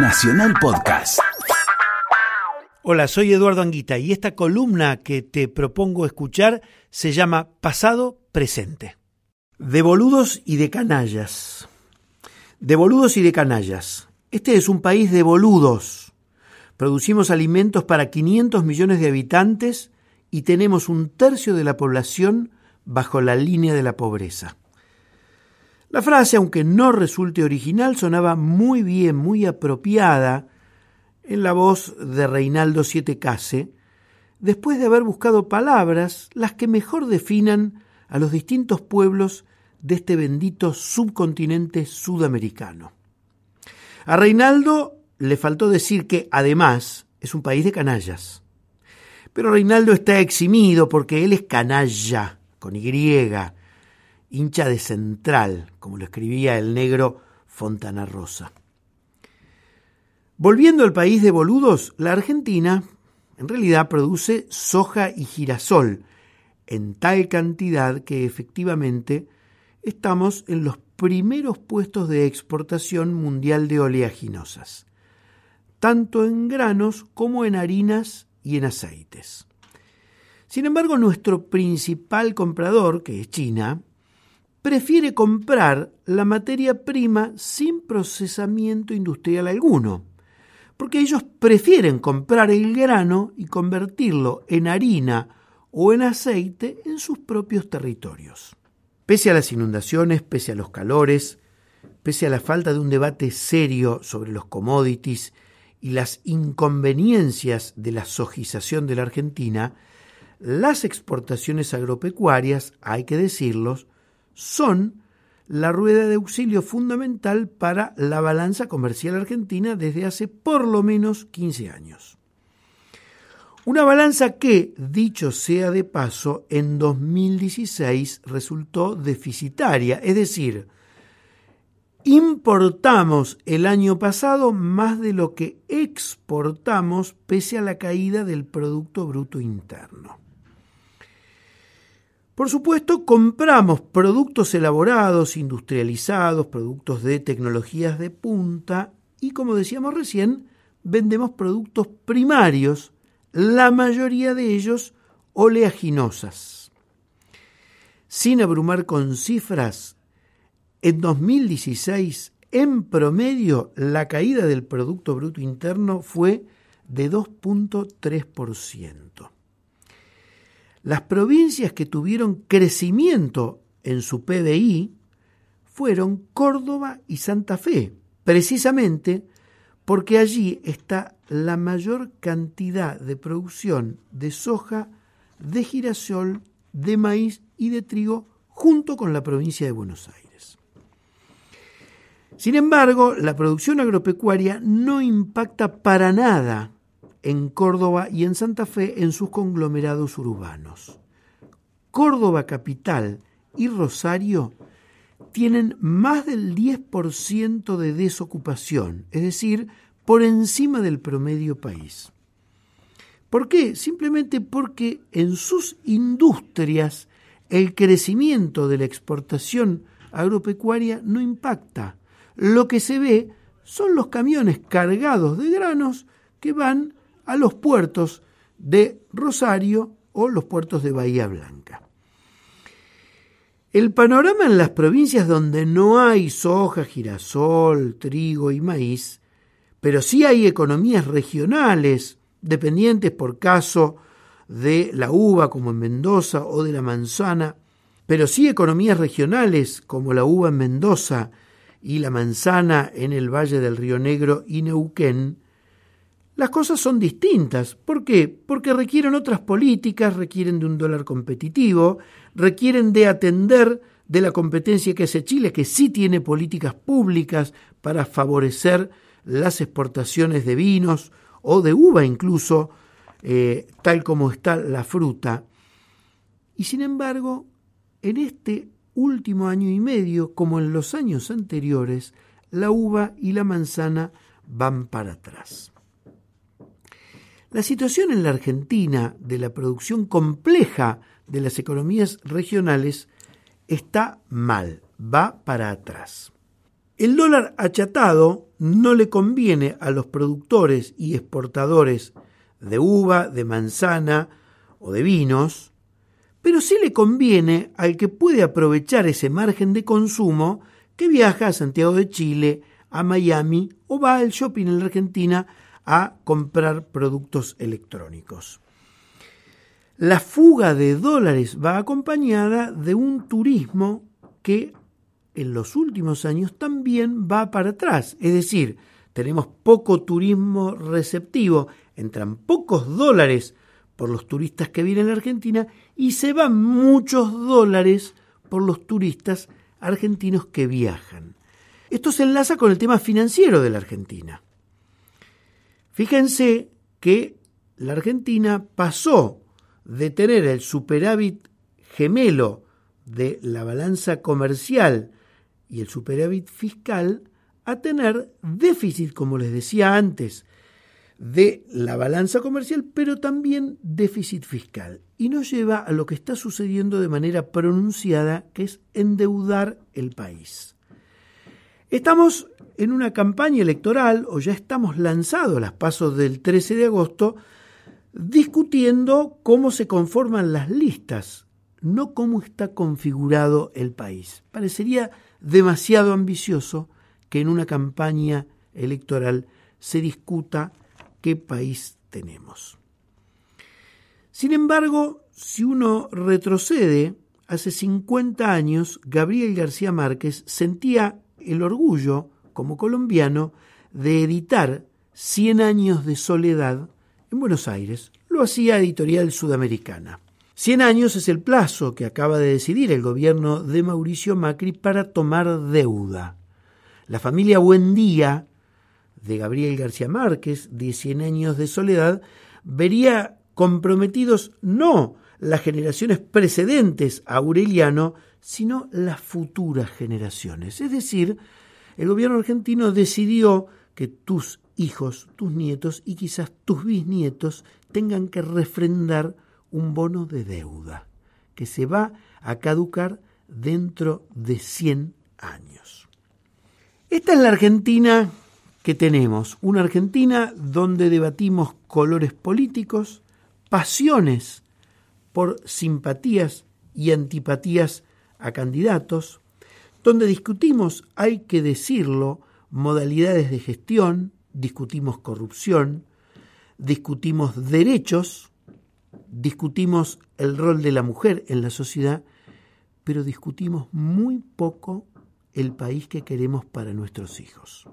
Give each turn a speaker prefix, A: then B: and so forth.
A: Nacional Podcast.
B: Hola, soy Eduardo Anguita y esta columna que te propongo escuchar se llama Pasado Presente. De boludos y de canallas. De boludos y de canallas. Este es un país de boludos. Producimos alimentos para 500 millones de habitantes y tenemos un tercio de la población bajo la línea de la pobreza. La frase, aunque no resulte original, sonaba muy bien, muy apropiada en la voz de Reinaldo Siete Case, después de haber buscado palabras las que mejor definan a los distintos pueblos de este bendito subcontinente sudamericano. A Reinaldo le faltó decir que, además, es un país de canallas. Pero Reinaldo está eximido porque él es canalla, con Y, hincha de central, como lo escribía el negro Fontana Rosa. Volviendo al país de boludos, la Argentina en realidad produce soja y girasol en tal cantidad que efectivamente estamos en los primeros puestos de exportación mundial de oleaginosas, tanto en granos como en harinas y en aceites. Sin embargo, nuestro principal comprador, que es China, prefiere comprar la materia prima sin procesamiento industrial alguno, porque ellos prefieren comprar el grano y convertirlo en harina o en aceite en sus propios territorios. Pese a las inundaciones, pese a los calores, pese a la falta de un debate serio sobre los commodities y las inconveniencias de la sojización de la Argentina, las exportaciones agropecuarias, hay que decirlos, son la rueda de auxilio fundamental para la balanza comercial argentina desde hace por lo menos 15 años. Una balanza que, dicho sea de paso, en 2016 resultó deficitaria, es decir, importamos el año pasado más de lo que exportamos pese a la caída del Producto Bruto Interno. Por supuesto, compramos productos elaborados, industrializados, productos de tecnologías de punta y, como decíamos recién, vendemos productos primarios, la mayoría de ellos oleaginosas. Sin abrumar con cifras, en 2016, en promedio, la caída del Producto Bruto Interno fue de 2.3%. Las provincias que tuvieron crecimiento en su PBI fueron Córdoba y Santa Fe, precisamente porque allí está la mayor cantidad de producción de soja, de girasol, de maíz y de trigo junto con la provincia de Buenos Aires. Sin embargo, la producción agropecuaria no impacta para nada en Córdoba y en Santa Fe en sus conglomerados urbanos. Córdoba capital y Rosario tienen más del 10% de desocupación, es decir, por encima del promedio país. ¿Por qué? Simplemente porque en sus industrias el crecimiento de la exportación agropecuaria no impacta. Lo que se ve son los camiones cargados de granos que van a los puertos de Rosario o los puertos de Bahía Blanca. El panorama en las provincias donde no hay soja, girasol, trigo y maíz, pero sí hay economías regionales dependientes por caso de la uva como en Mendoza o de la manzana, pero sí economías regionales como la uva en Mendoza y la manzana en el Valle del Río Negro y Neuquén, las cosas son distintas. ¿Por qué? Porque requieren otras políticas, requieren de un dólar competitivo, requieren de atender de la competencia que hace Chile, que sí tiene políticas públicas para favorecer las exportaciones de vinos o de uva incluso, eh, tal como está la fruta. Y sin embargo, en este último año y medio, como en los años anteriores, la uva y la manzana van para atrás. La situación en la Argentina de la producción compleja de las economías regionales está mal, va para atrás. El dólar achatado no le conviene a los productores y exportadores de uva, de manzana o de vinos, pero sí le conviene al que puede aprovechar ese margen de consumo que viaja a Santiago de Chile, a Miami o va al shopping en la Argentina a comprar productos electrónicos. La fuga de dólares va acompañada de un turismo que en los últimos años también va para atrás. Es decir, tenemos poco turismo receptivo, entran pocos dólares por los turistas que vienen a Argentina y se van muchos dólares por los turistas argentinos que viajan. Esto se enlaza con el tema financiero de la Argentina. Fíjense que la Argentina pasó de tener el superávit gemelo de la balanza comercial y el superávit fiscal a tener déficit, como les decía antes, de la balanza comercial, pero también déficit fiscal. Y nos lleva a lo que está sucediendo de manera pronunciada, que es endeudar el país. Estamos en una campaña electoral, o ya estamos lanzados a las pasos del 13 de agosto, discutiendo cómo se conforman las listas, no cómo está configurado el país. Parecería demasiado ambicioso que en una campaña electoral se discuta qué país tenemos. Sin embargo, si uno retrocede, hace 50 años Gabriel García Márquez sentía el orgullo, como colombiano, de editar Cien años de soledad en Buenos Aires. Lo hacía Editorial Sudamericana. Cien años es el plazo que acaba de decidir el gobierno de Mauricio Macri para tomar deuda. La familia Buendía de Gabriel García Márquez, de Cien años de soledad, vería comprometidos no las generaciones precedentes a Aureliano, sino las futuras generaciones. Es decir, el gobierno argentino decidió que tus hijos, tus nietos y quizás tus bisnietos tengan que refrendar un bono de deuda que se va a caducar dentro de 100 años. Esta es la Argentina que tenemos, una Argentina donde debatimos colores políticos, pasiones por simpatías y antipatías a candidatos, donde discutimos, hay que decirlo, modalidades de gestión, discutimos corrupción, discutimos derechos, discutimos el rol de la mujer en la sociedad, pero discutimos muy poco el país que queremos para nuestros hijos.